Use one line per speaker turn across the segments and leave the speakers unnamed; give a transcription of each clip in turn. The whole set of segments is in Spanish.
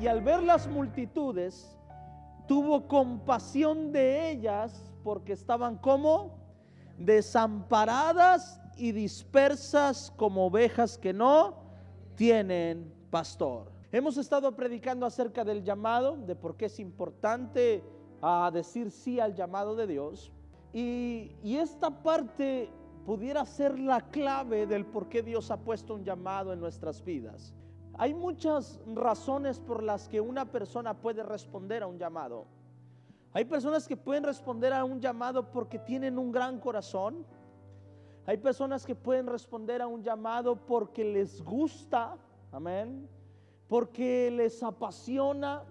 y al ver las multitudes, tuvo compasión de ellas porque estaban como desamparadas y dispersas como ovejas que no tienen pastor. Hemos estado predicando acerca del llamado, de por qué es importante a decir sí al llamado de Dios. Y esta parte pudiera ser la clave del por qué Dios ha puesto un llamado en nuestras vidas. Hay muchas razones por las que una persona puede responder a un llamado. Hay personas que pueden responder a un llamado porque tienen un gran corazón. Hay personas que pueden responder a un llamado porque les gusta, amén, porque les apasiona,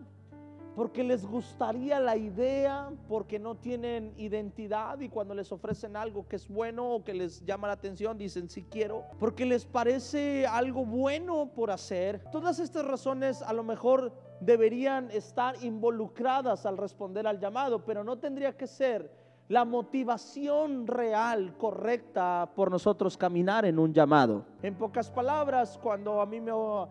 porque les gustaría la idea, porque no tienen identidad y cuando les ofrecen algo que es bueno o que les llama la atención, dicen sí quiero, porque les parece algo bueno por hacer. Todas estas razones a lo mejor deberían estar involucradas al responder al llamado, pero no tendría que ser la motivación real, correcta por nosotros caminar en un llamado. En pocas palabras, cuando a mí me... Uh,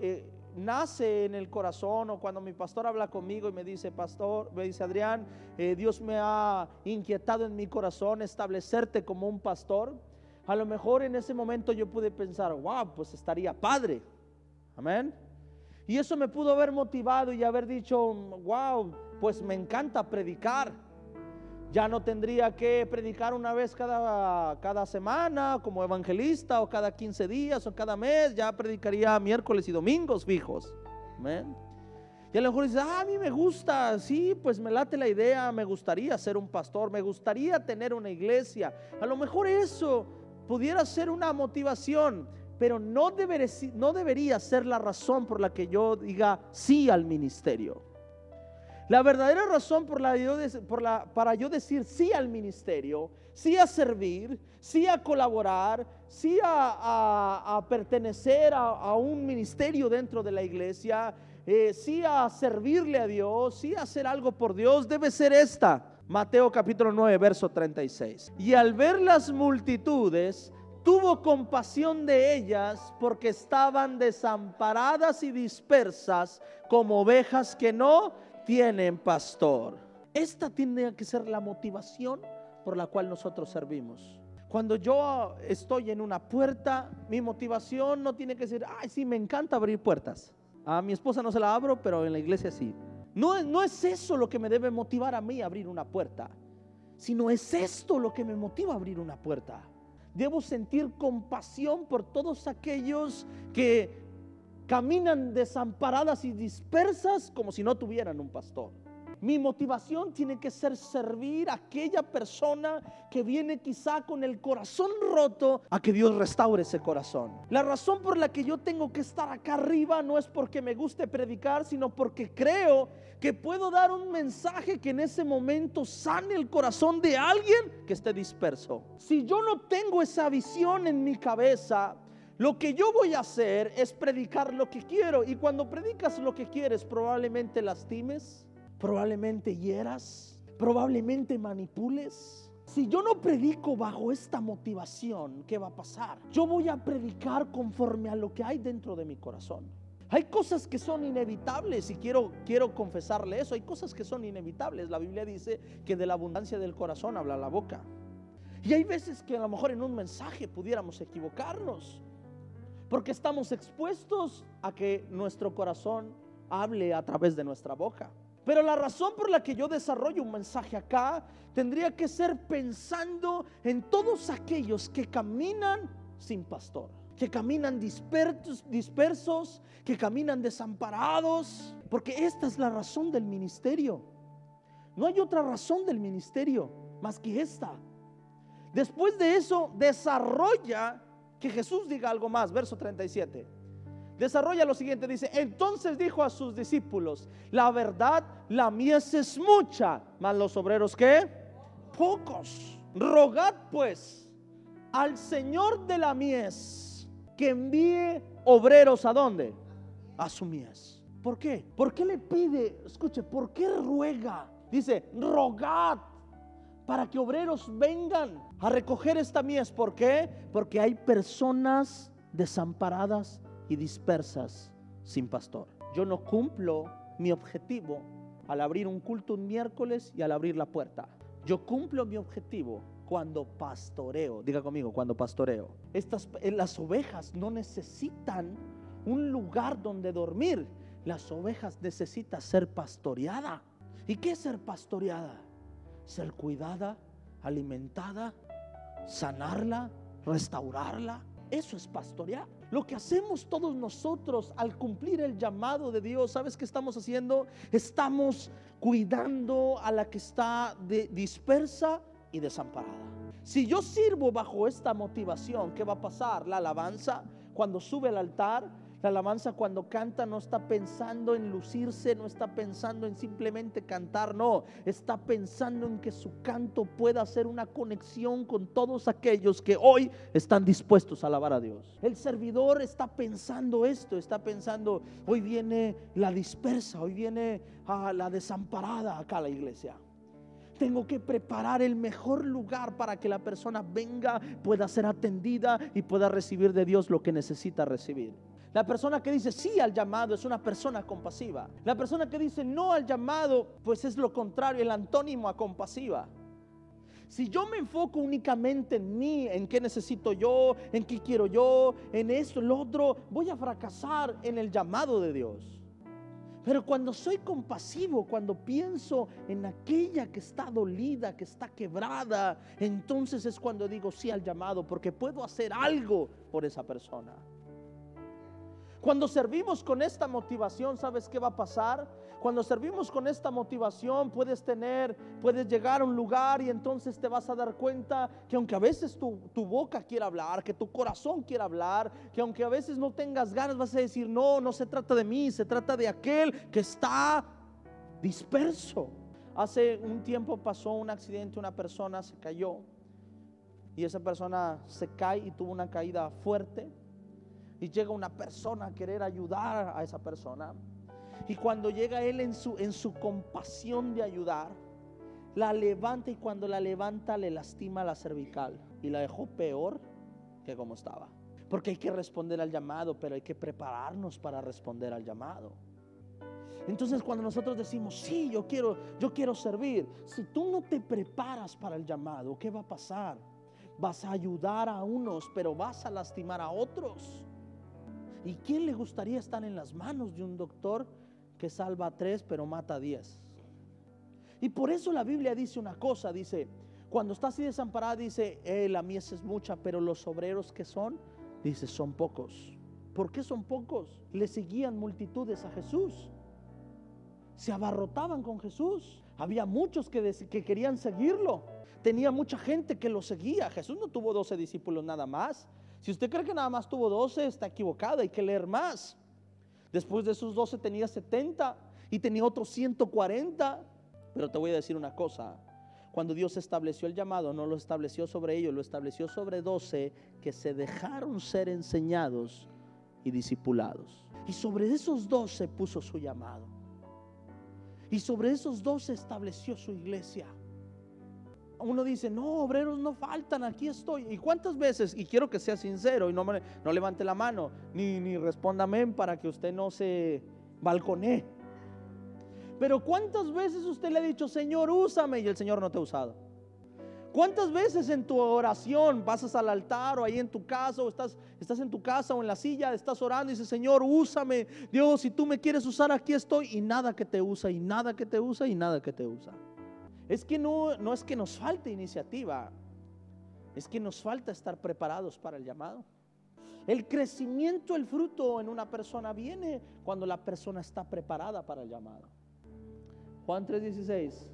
eh, nace en el corazón o cuando mi pastor habla conmigo y me dice, pastor, me dice Adrián, eh, Dios me ha inquietado en mi corazón establecerte como un pastor, a lo mejor en ese momento yo pude pensar, wow, pues estaría padre. Amén. Y eso me pudo haber motivado y haber dicho, wow, pues me encanta predicar. Ya no tendría que predicar una vez cada, cada semana como evangelista o cada 15 días o cada mes. Ya predicaría miércoles y domingos fijos. Y a lo mejor dice, ah, a mí me gusta, sí, pues me late la idea, me gustaría ser un pastor, me gustaría tener una iglesia. A lo mejor eso pudiera ser una motivación, pero no debería ser la razón por la que yo diga sí al ministerio. La verdadera razón para yo decir sí al ministerio, sí a servir, sí a colaborar, sí a, pertenecer a, un ministerio dentro de la iglesia, eh, sí a servirle a Dios, sí a hacer algo por Dios, debe ser esta. Mateo capítulo 9, verso 36. Y al ver las multitudes, tuvo compasión de ellas porque estaban desamparadas y dispersas como ovejas que no tienen pastor. Esta tiene que ser la motivación por la cual nosotros servimos. Cuando yo estoy en una puerta, mi motivación no tiene que ser, ay, sí, me encanta abrir puertas. A mi esposa no se la abro, pero en la iglesia sí. No, no es eso lo que me debe motivar a mí a abrir una puerta, sino es esto lo que me motiva a abrir una puerta. Debo sentir compasión por todos aquellos que caminan desamparadas y dispersas como si no tuvieran un pastor. Mi motivación tiene que ser servir a aquella persona que viene quizá con el corazón roto a que Dios restaure ese corazón. La razón por la que yo tengo que estar acá arriba no es porque me guste predicar, sino porque creo que puedo dar un mensaje que en ese momento sane el corazón de alguien que esté disperso. Si yo no tengo esa visión en mi cabeza, lo que yo voy a hacer es predicar lo que quiero. Y cuando predicas lo que quieres, probablemente lastimes, probablemente hieras, probablemente manipules. Si yo no predico bajo esta motivación, ¿qué va a pasar? Yo voy a predicar conforme a lo que hay dentro de mi corazón. Hay cosas que son inevitables y quiero, quiero confesarle eso. Hay cosas que son inevitables. La Biblia dice que de la abundancia del corazón habla la boca. Y hay veces que a lo mejor en un mensaje pudiéramos equivocarnos. Porque estamos expuestos a que nuestro corazón hable a través de nuestra boca. Pero la razón por la que yo desarrollo un mensaje acá tendría que ser pensando en todos aquellos que caminan sin pastor, que caminan dispersos, dispersos, que caminan desamparados, porque esta es la razón del ministerio. No hay otra razón del ministerio más que esta. Después de eso, desarrolla que Jesús diga algo más, verso 37. Desarrolla lo siguiente, dice, entonces dijo a sus discípulos, la verdad, la mies es mucha, mas los obreros qué? Pocos. Rogad pues al Señor de la mies que envíe obreros a dónde? A su mies. ¿Por qué? ¿Por qué le pide? Escuche, ¿por qué ruega? Dice, rogad para que obreros vengan a recoger esta mies. ¿Por qué? Porque hay personas desamparadas y dispersas sin pastor. yo no cumplo mi objetivo al abrir un culto un miércoles y al abrir la puerta. Yo cumplo mi objetivo cuando pastoreo. Diga conmigo, cuando pastoreo. Estas eh, las ovejas no necesitan un lugar donde dormir. Las ovejas necesitan ser pastoreada. ¿Y qué es ser pastoreada? Ser cuidada, alimentada, sanarla, restaurarla. Eso es pastorear. Lo que hacemos todos nosotros al cumplir el llamado de Dios, ¿sabes qué estamos haciendo? Estamos cuidando a la que está dispersa y desamparada. Si yo sirvo bajo esta motivación, ¿qué va a pasar? La alabanza, cuando sube al altar, la alabanza cuando canta no está pensando en lucirse, no está pensando en simplemente cantar, no, está pensando en que su canto pueda hacer una conexión con todos aquellos que hoy están dispuestos a alabar a Dios. El servidor está pensando esto, está pensando, hoy viene la dispersa, hoy viene a la desamparada acá a la iglesia. Tengo que preparar el mejor lugar para que la persona venga, pueda ser atendida y pueda recibir de Dios lo que necesita recibir. La persona que dice sí al llamado es una persona compasiva. La persona que dice no al llamado, pues es lo contrario, el antónimo a compasiva. Si yo me enfoco únicamente en mí, en qué necesito yo, en qué quiero yo, en esto, lo otro, voy a fracasar en el llamado de Dios. Pero cuando soy compasivo, cuando pienso en aquella que está dolida, que está quebrada, entonces es cuando digo sí al llamado, porque puedo hacer algo por esa persona. Cuando servimos con esta motivación, ¿sabes qué va a pasar? Cuando servimos con esta motivación, puedes tener, puedes llegar a un lugar y entonces te vas a dar cuenta que aunque a veces tu, tu boca quiera hablar, que tu corazón quiera hablar, que aunque a veces no tengas ganas, vas a decir, no, no se trata de mí, se trata de aquel que está disperso. Hace un tiempo pasó un accidente, una persona se cayó y esa persona se cae y tuvo una caída fuerte y llega una persona a querer ayudar a esa persona. Y cuando llega él en su, en su compasión de ayudar, la levanta y cuando la levanta le lastima la cervical y la dejó peor que como estaba. Porque hay que responder al llamado, pero hay que prepararnos para responder al llamado. Entonces cuando nosotros decimos, sí, yo quiero, yo quiero servir, si tú no te preparas para el llamado, ¿qué va a pasar? Vas a ayudar a unos, pero vas a lastimar a otros. ¿Y quién le gustaría estar en las manos de un doctor que salva a tres pero mata a diez? Y por eso la Biblia dice una cosa, dice, cuando está así desamparada, dice, eh, la mies es mucha, pero los obreros que son, dice, son pocos. ¿Por qué son pocos? Le seguían multitudes a Jesús. Se abarrotaban con Jesús. Había muchos que, que querían seguirlo. Tenía mucha gente que lo seguía. Jesús no tuvo doce discípulos nada más. Si usted cree que nada más tuvo 12, está equivocado, hay que leer más. Después de esos 12 tenía 70 y tenía otros 140. Pero te voy a decir una cosa, cuando Dios estableció el llamado, no lo estableció sobre ellos, lo estableció sobre 12 que se dejaron ser enseñados y discipulados. Y sobre esos 12 puso su llamado. Y sobre esos 12 estableció su iglesia uno dice, no, obreros no faltan, aquí estoy. ¿Y cuántas veces? Y quiero que sea sincero y no, no levante la mano, ni, ni responda amén para que usted no se balconee. Pero ¿cuántas veces usted le ha dicho, Señor, úsame y el Señor no te ha usado? ¿Cuántas veces en tu oración pasas al altar o ahí en tu casa o estás, estás en tu casa o en la silla, estás orando y dices, Señor, úsame, Dios, si tú me quieres usar, aquí estoy y nada que te usa y nada que te usa y nada que te usa? Es que no, no es que nos falte iniciativa, es que nos falta estar preparados para el llamado. El crecimiento, el fruto en una persona viene cuando la persona está preparada para el llamado. Juan 3:16.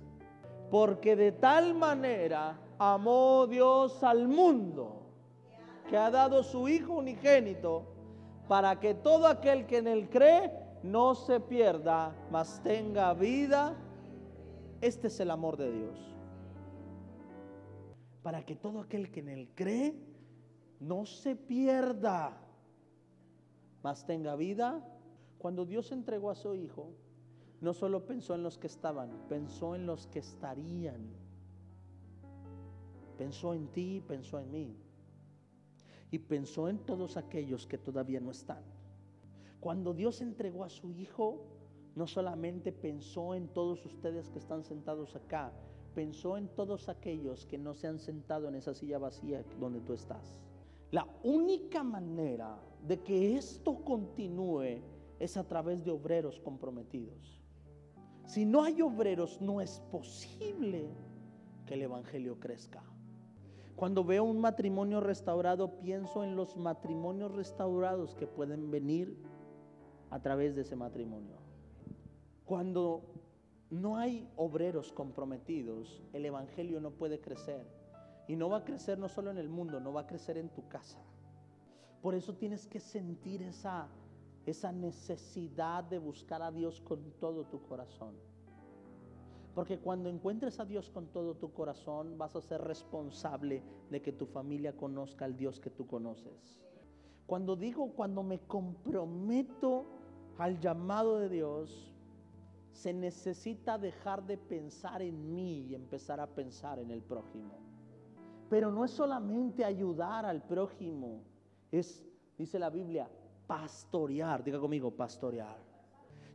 Porque de tal manera amó Dios al mundo que ha dado su Hijo unigénito para que todo aquel que en él cree no se pierda, mas tenga vida este es el amor de Dios. Para que todo aquel que en él cree no se pierda, mas tenga vida. Cuando Dios entregó a su Hijo, no solo pensó en los que estaban, pensó en los que estarían. Pensó en ti, pensó en mí. Y pensó en todos aquellos que todavía no están. Cuando Dios entregó a su Hijo, no solamente pensó en todos ustedes que están sentados acá, pensó en todos aquellos que no se han sentado en esa silla vacía donde tú estás. La única manera de que esto continúe es a través de obreros comprometidos. Si no hay obreros, no es posible que el Evangelio crezca. Cuando veo un matrimonio restaurado, pienso en los matrimonios restaurados que pueden venir a través de ese matrimonio. Cuando no hay obreros comprometidos, el Evangelio no puede crecer. Y no va a crecer no solo en el mundo, no va a crecer en tu casa. Por eso tienes que sentir esa, esa necesidad de buscar a Dios con todo tu corazón. Porque cuando encuentres a Dios con todo tu corazón, vas a ser responsable de que tu familia conozca al Dios que tú conoces. Cuando digo, cuando me comprometo al llamado de Dios, se necesita dejar de pensar en mí y empezar a pensar en el prójimo. Pero no es solamente ayudar al prójimo, es, dice la Biblia, pastorear. Diga conmigo, pastorear.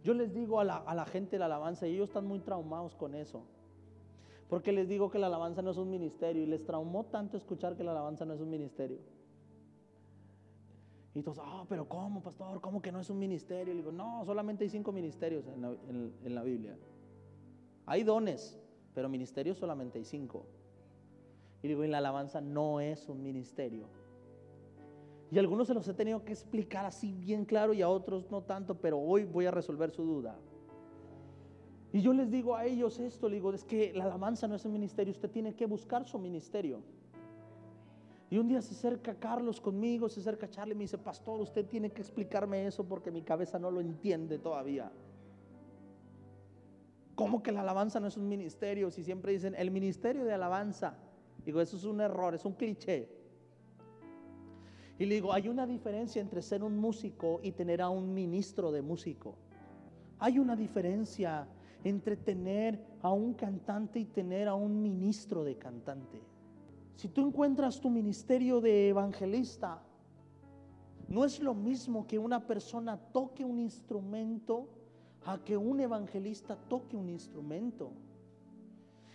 Yo les digo a la, gente de la alabanza, y ellos están muy traumados con eso. Porque les digo que la alabanza no es un ministerio y les traumó tanto escuchar que la alabanza no es un ministerio. Y todos, ah, pero ¿cómo, pastor? ¿Cómo que no es un ministerio? Y digo, no, solamente hay cinco ministerios en la, Biblia. Hay dones, pero ministerios solamente hay cinco. Y digo, en la alabanza no es un ministerio. Y a algunos se los he tenido que explicar así bien claro y a otros no tanto, pero hoy voy a resolver su duda. Y yo les digo a ellos esto, digo, es que la alabanza no es un ministerio, usted tiene que buscar su ministerio. Y un día se acerca Carlos conmigo, se acerca Charlie y me dice, pastor, usted tiene que explicarme eso porque mi cabeza no lo entiende todavía. ¿Cómo que la alabanza no es un ministerio? Si siempre dicen el ministerio de alabanza. Digo, eso es un error, es un cliché. Y le digo, hay una diferencia entre ser un músico y tener a un ministro de músico. Hay una diferencia entre tener a un cantante y tener a un ministro de cantante. Si tú encuentras tu ministerio de evangelista, no es lo mismo que una persona toque un instrumento a que un evangelista toque un instrumento.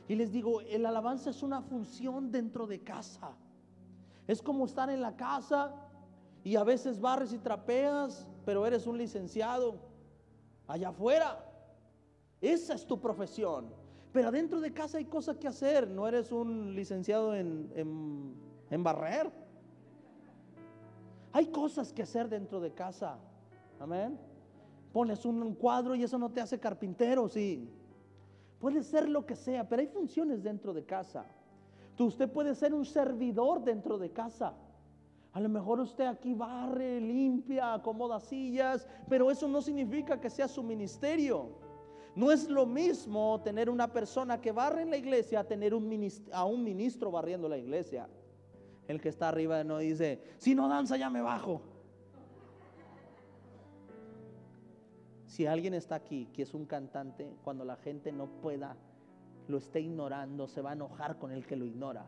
Y les digo, el alabanza es una función dentro de casa. Es como estar en la casa y a veces barres y trapeas, pero eres un licenciado allá afuera. Esa es tu profesión. Pero adentro de casa hay cosas que hacer. No eres un licenciado en, en, barrer. Hay cosas que hacer dentro de casa. Amén. Pones un cuadro y eso no te hace carpintero, sí. Puede ser lo que sea, pero hay funciones dentro de casa. Tú, usted puede ser un servidor dentro de casa. A lo mejor usted aquí barre, limpia, acomoda sillas, pero eso no significa que sea su ministerio. No es lo mismo tener una persona que barre en la iglesia a tener un ministro, a un ministro barriendo la iglesia. El que está arriba no dice, si no danza ya me bajo. Si alguien está aquí que es un cantante, cuando la gente no pueda, lo esté ignorando, se va a enojar con el que lo ignora.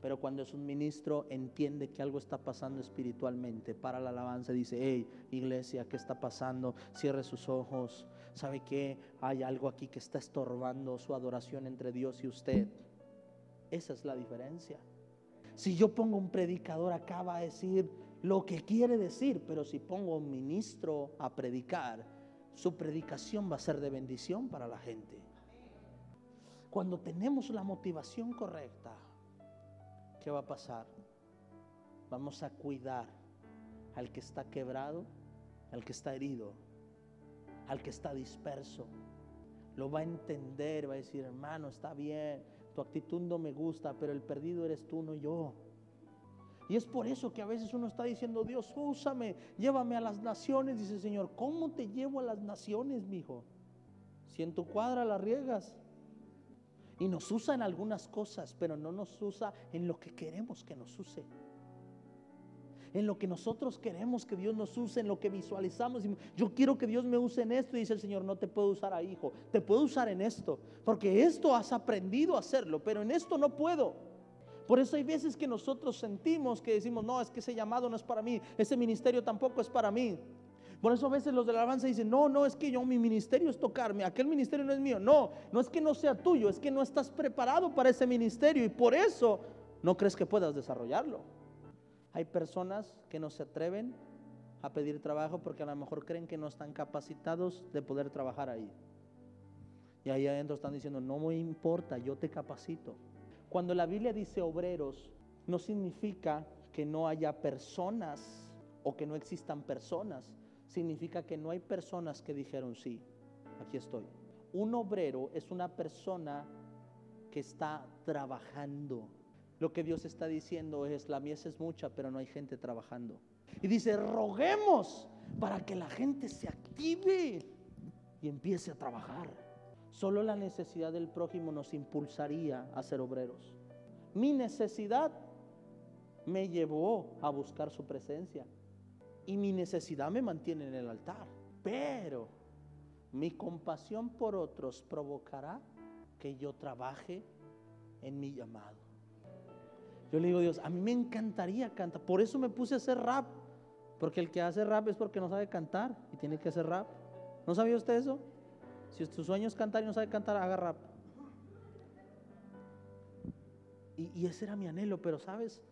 Pero cuando es un ministro, entiende que algo está pasando espiritualmente. Para la alabanza dice, hey, iglesia, ¿qué está pasando? Cierre sus ojos. ¿Sabe qué? Hay algo aquí que está estorbando su adoración entre Dios y usted. Esa es la diferencia. Si yo pongo un predicador acá va a decir lo que quiere decir, pero si pongo un ministro a predicar, su predicación va a ser de bendición para la gente. Cuando tenemos la motivación correcta, ¿qué va a pasar? Vamos a cuidar al que está quebrado, al que está herido, al que está disperso. Lo va a entender, va a decir, hermano, está bien, tu actitud no me gusta, pero el perdido eres tú, no yo. Y es por eso que a veces uno está diciendo, Dios, úsame, llévame a las naciones. Dice, Señor, ¿cómo te llevo a las naciones, mi hijo? Si en tu cuadra la riegas, y nos usa en algunas cosas, pero no nos usa en lo que queremos que nos use. En lo que nosotros queremos que Dios nos use, en lo que visualizamos. Yo quiero que Dios me use en esto. Y dice el Señor, no te puedo usar a hijo. Te puedo usar en esto. Porque esto has aprendido a hacerlo, pero en esto no puedo. Por eso hay veces que nosotros sentimos que decimos, no, es que ese llamado no es para mí, ese ministerio tampoco es para mí. Por eso a veces los de la alabanza dicen, no, no, es que yo, mi ministerio es tocarme, aquel ministerio no es mío. No, no es que no sea tuyo, es que no estás preparado para ese ministerio y por eso no crees que puedas desarrollarlo. Hay personas que no se atreven a pedir trabajo porque a lo mejor creen que no están capacitados de poder trabajar ahí. Y ahí adentro están diciendo, no me importa, yo te capacito. Cuando la Biblia dice obreros, no significa que no haya personas o que no existan personas. Significa que no hay personas que dijeron, sí, aquí estoy. Un obrero es una persona que está trabajando. Lo que Dios está diciendo es, la mies es mucha, pero no hay gente trabajando. Y dice, roguemos para que la gente se active y empiece a trabajar. Solo la necesidad del prójimo nos impulsaría a ser obreros. Mi necesidad me llevó a buscar su presencia. Y mi necesidad me mantiene en el altar. Pero mi compasión por otros provocará que yo trabaje en mi llamado. Yo le digo a Dios, a mí me encantaría cantar. Por eso me puse a hacer rap. Porque el que hace rap es porque no sabe cantar y tiene que hacer rap. ¿No sabía usted eso? Si tu sueño es cantar y no sabe cantar, haga rap. Y, y ese era mi anhelo, pero sabes,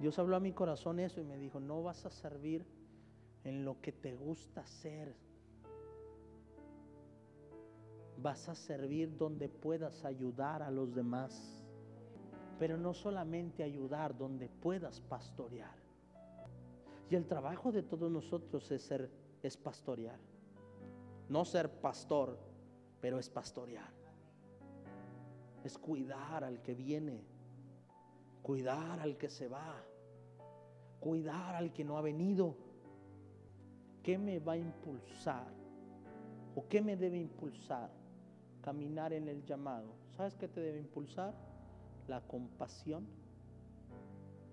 Dios habló a mi corazón eso y me dijo, no vas a servir en lo que te gusta hacer. Vas a servir donde puedas ayudar a los demás. Pero no solamente ayudar, donde puedas pastorear. Y el trabajo de todos nosotros es ser es pastorear. No ser pastor, pero es pastorear. Es cuidar al que viene, cuidar al que se va, cuidar al que no ha venido. ¿Qué me va a impulsar? ¿O qué me debe impulsar? Caminar en el llamado. ¿Sabes qué te debe impulsar? La compasión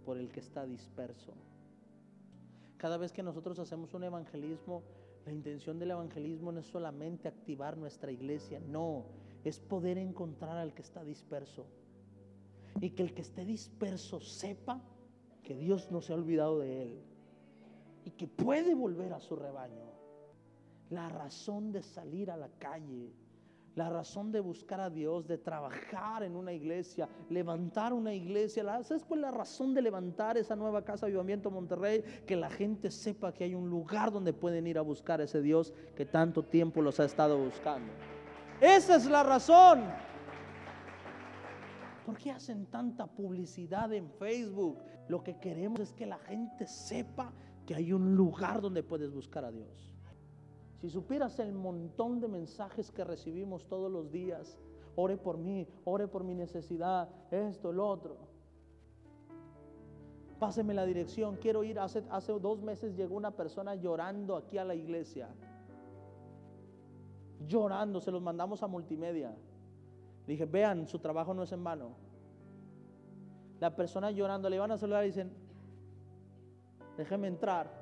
por el que está disperso. Cada vez que nosotros hacemos un evangelismo, la intención del evangelismo no es solamente activar nuestra iglesia, no, es poder encontrar al que está disperso. Y que el que esté disperso sepa que Dios no se ha olvidado de él y que puede volver a su rebaño. La razón de salir a la calle la razón de buscar a Dios, de trabajar en una iglesia, levantar una iglesia. ¿Sabes cuál es la razón de levantar esa nueva casa de Avivamiento Monterrey? Que la gente sepa que hay un lugar donde pueden ir a buscar a ese Dios que tanto tiempo los ha estado buscando. Esa es la razón. ¿Por qué hacen tanta publicidad en Facebook? Lo que queremos es que la gente sepa que hay un lugar donde puedes buscar a Dios. Si supieras el montón de mensajes que recibimos todos los días, ore por mí, ore por mi necesidad, esto, el otro. Páseme la dirección, quiero ir. Hace, hace dos meses llegó una persona llorando aquí a la iglesia. Llorando, se los mandamos a multimedia. Dije, vean, su trabajo no es en vano. La persona llorando, le iban a saludar y dicen, déjeme entrar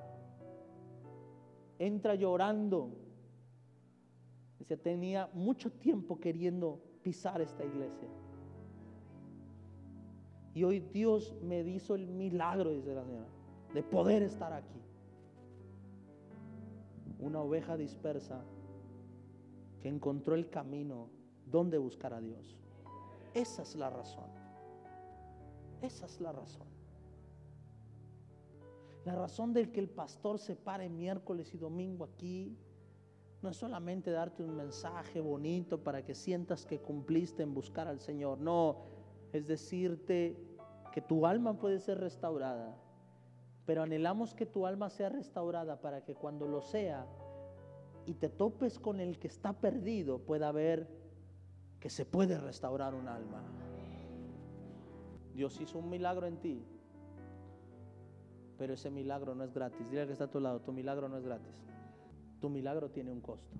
entra llorando. Dice, tenía mucho tiempo queriendo pisar esta iglesia. Y hoy Dios me hizo el milagro, dice la señora, de poder estar aquí. Una oveja dispersa que encontró el camino donde buscar a Dios. Esa es la razón. Esa es la razón. La razón del que el pastor se pare miércoles y domingo aquí no es solamente darte un mensaje bonito para que sientas que cumpliste en buscar al Señor. No, es decirte que tu alma puede ser restaurada. Pero anhelamos que tu alma sea restaurada para que cuando lo sea y te topes con el que está perdido, pueda ver que se puede restaurar un alma. Dios hizo un milagro en ti pero ese milagro no es gratis. Dile que está a tu lado, tu milagro no es gratis. Tu milagro tiene un costo.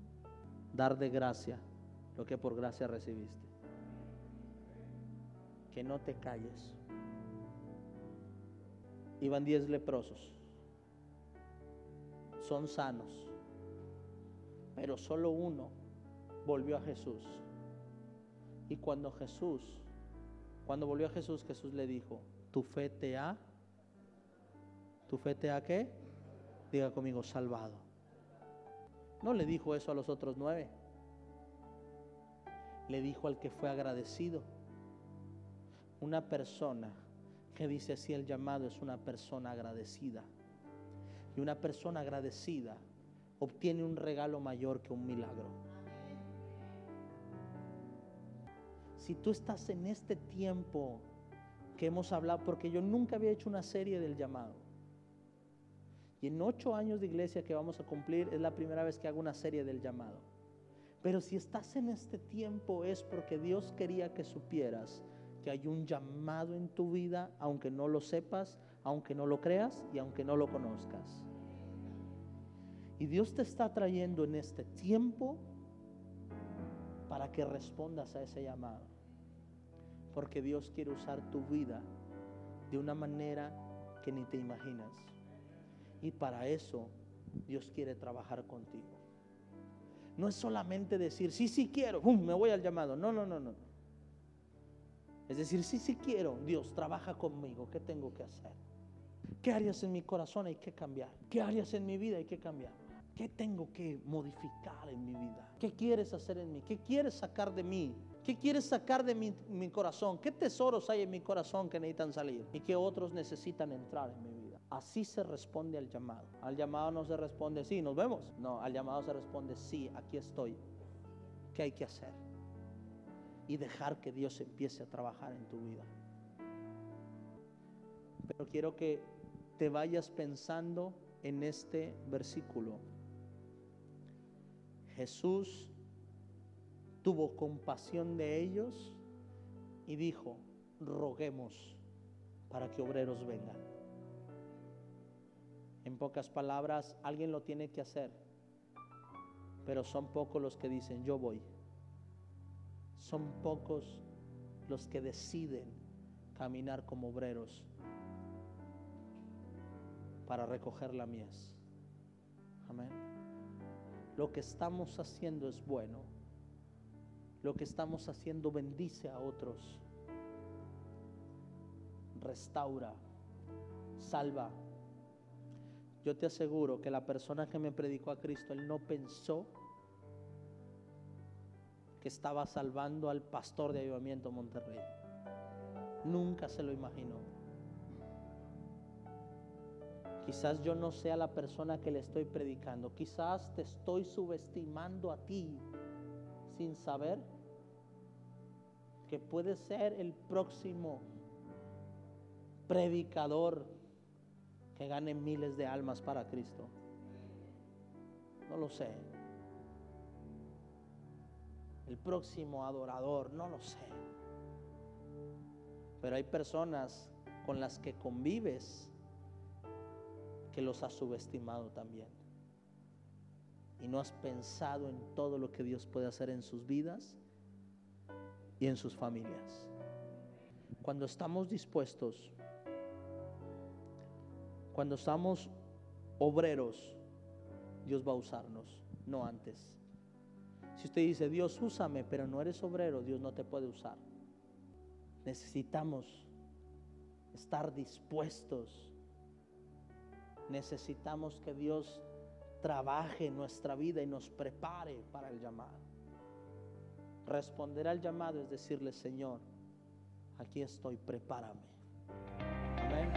Dar de gracia lo que por gracia recibiste. Que no te calles. Iban diez leprosos. Son sanos. Pero solo uno volvió a Jesús. Y cuando Jesús Cuando volvió a Jesús, Jesús le dijo, tu fe te ha, tu fe te ha qué? Diga conmigo, salvado. No le dijo eso a los otros nueve. Le dijo al que fue agradecido. Una persona que dice así el llamado es una persona agradecida. Y una persona agradecida obtiene un regalo mayor que un milagro. Si tú estás en este tiempo que hemos hablado, porque yo nunca había hecho una serie del llamado. Y en ocho años de iglesia que vamos a cumplir es la primera vez que hago una serie del llamado. Pero si estás en este tiempo es porque Dios quería que supieras que hay un llamado en tu vida, aunque no lo sepas, aunque no lo creas y aunque no lo conozcas. Y Dios te está trayendo en este tiempo para que respondas a ese llamado. Porque Dios quiere usar tu vida de una manera que ni te imaginas. Y para eso Dios quiere trabajar contigo. No es solamente decir, sí, sí quiero, me voy al llamado. No, no, no, no. Es decir, sí, sí quiero, Dios, trabaja conmigo. ¿Qué tengo que hacer? ¿Qué áreas en mi corazón hay que cambiar? ¿Qué áreas en mi vida hay que cambiar? ¿Qué tengo que modificar en mi vida? ¿Qué quieres hacer en mí? ¿Qué quieres sacar de mí? ¿Qué quieres sacar de mi, corazón? ¿Qué tesoros hay en mi corazón que necesitan salir? Y que otros necesitan entrar en mi vida. Así se responde al llamado. Al llamado no se responde, sí, nos vemos. No, al llamado se responde, sí, aquí estoy. ¿Qué hay que hacer? Y dejar que Dios empiece a trabajar en tu vida. Pero quiero que te vayas pensando en este versículo. Jesús tuvo compasión de ellos y dijo, roguemos para que obreros vengan. En pocas palabras, alguien lo tiene que hacer, pero son pocos los que dicen, yo voy. Son pocos los que deciden caminar como obreros para recoger la mies. Amén. Lo que estamos haciendo es bueno. Lo que estamos haciendo bendice a otros. Restaura, salva, yo te aseguro que la persona que me predicó a Cristo, él no pensó que estaba salvando al pastor de Ayudamiento Monterrey. Nunca se lo imaginó. Quizás yo no sea la persona que le estoy predicando. Quizás te estoy subestimando a ti sin saber que puede ser el próximo predicador que gane miles de almas para Cristo. No lo sé. El próximo adorador, no lo sé. Pero hay personas con las que convives que los has subestimado también. Y no has pensado en todo lo que Dios puede hacer en sus vidas y en sus familias. Cuando estamos dispuestos cuando estamos obreros, Dios va a usarnos, no antes. Si usted dice, Dios, úsame, pero no eres obrero, Dios no te puede usar. Necesitamos estar dispuestos. Necesitamos que Dios trabaje en nuestra vida y nos prepare para el llamado. Responder al llamado es decirle, Señor, aquí estoy, prepárame. Amén.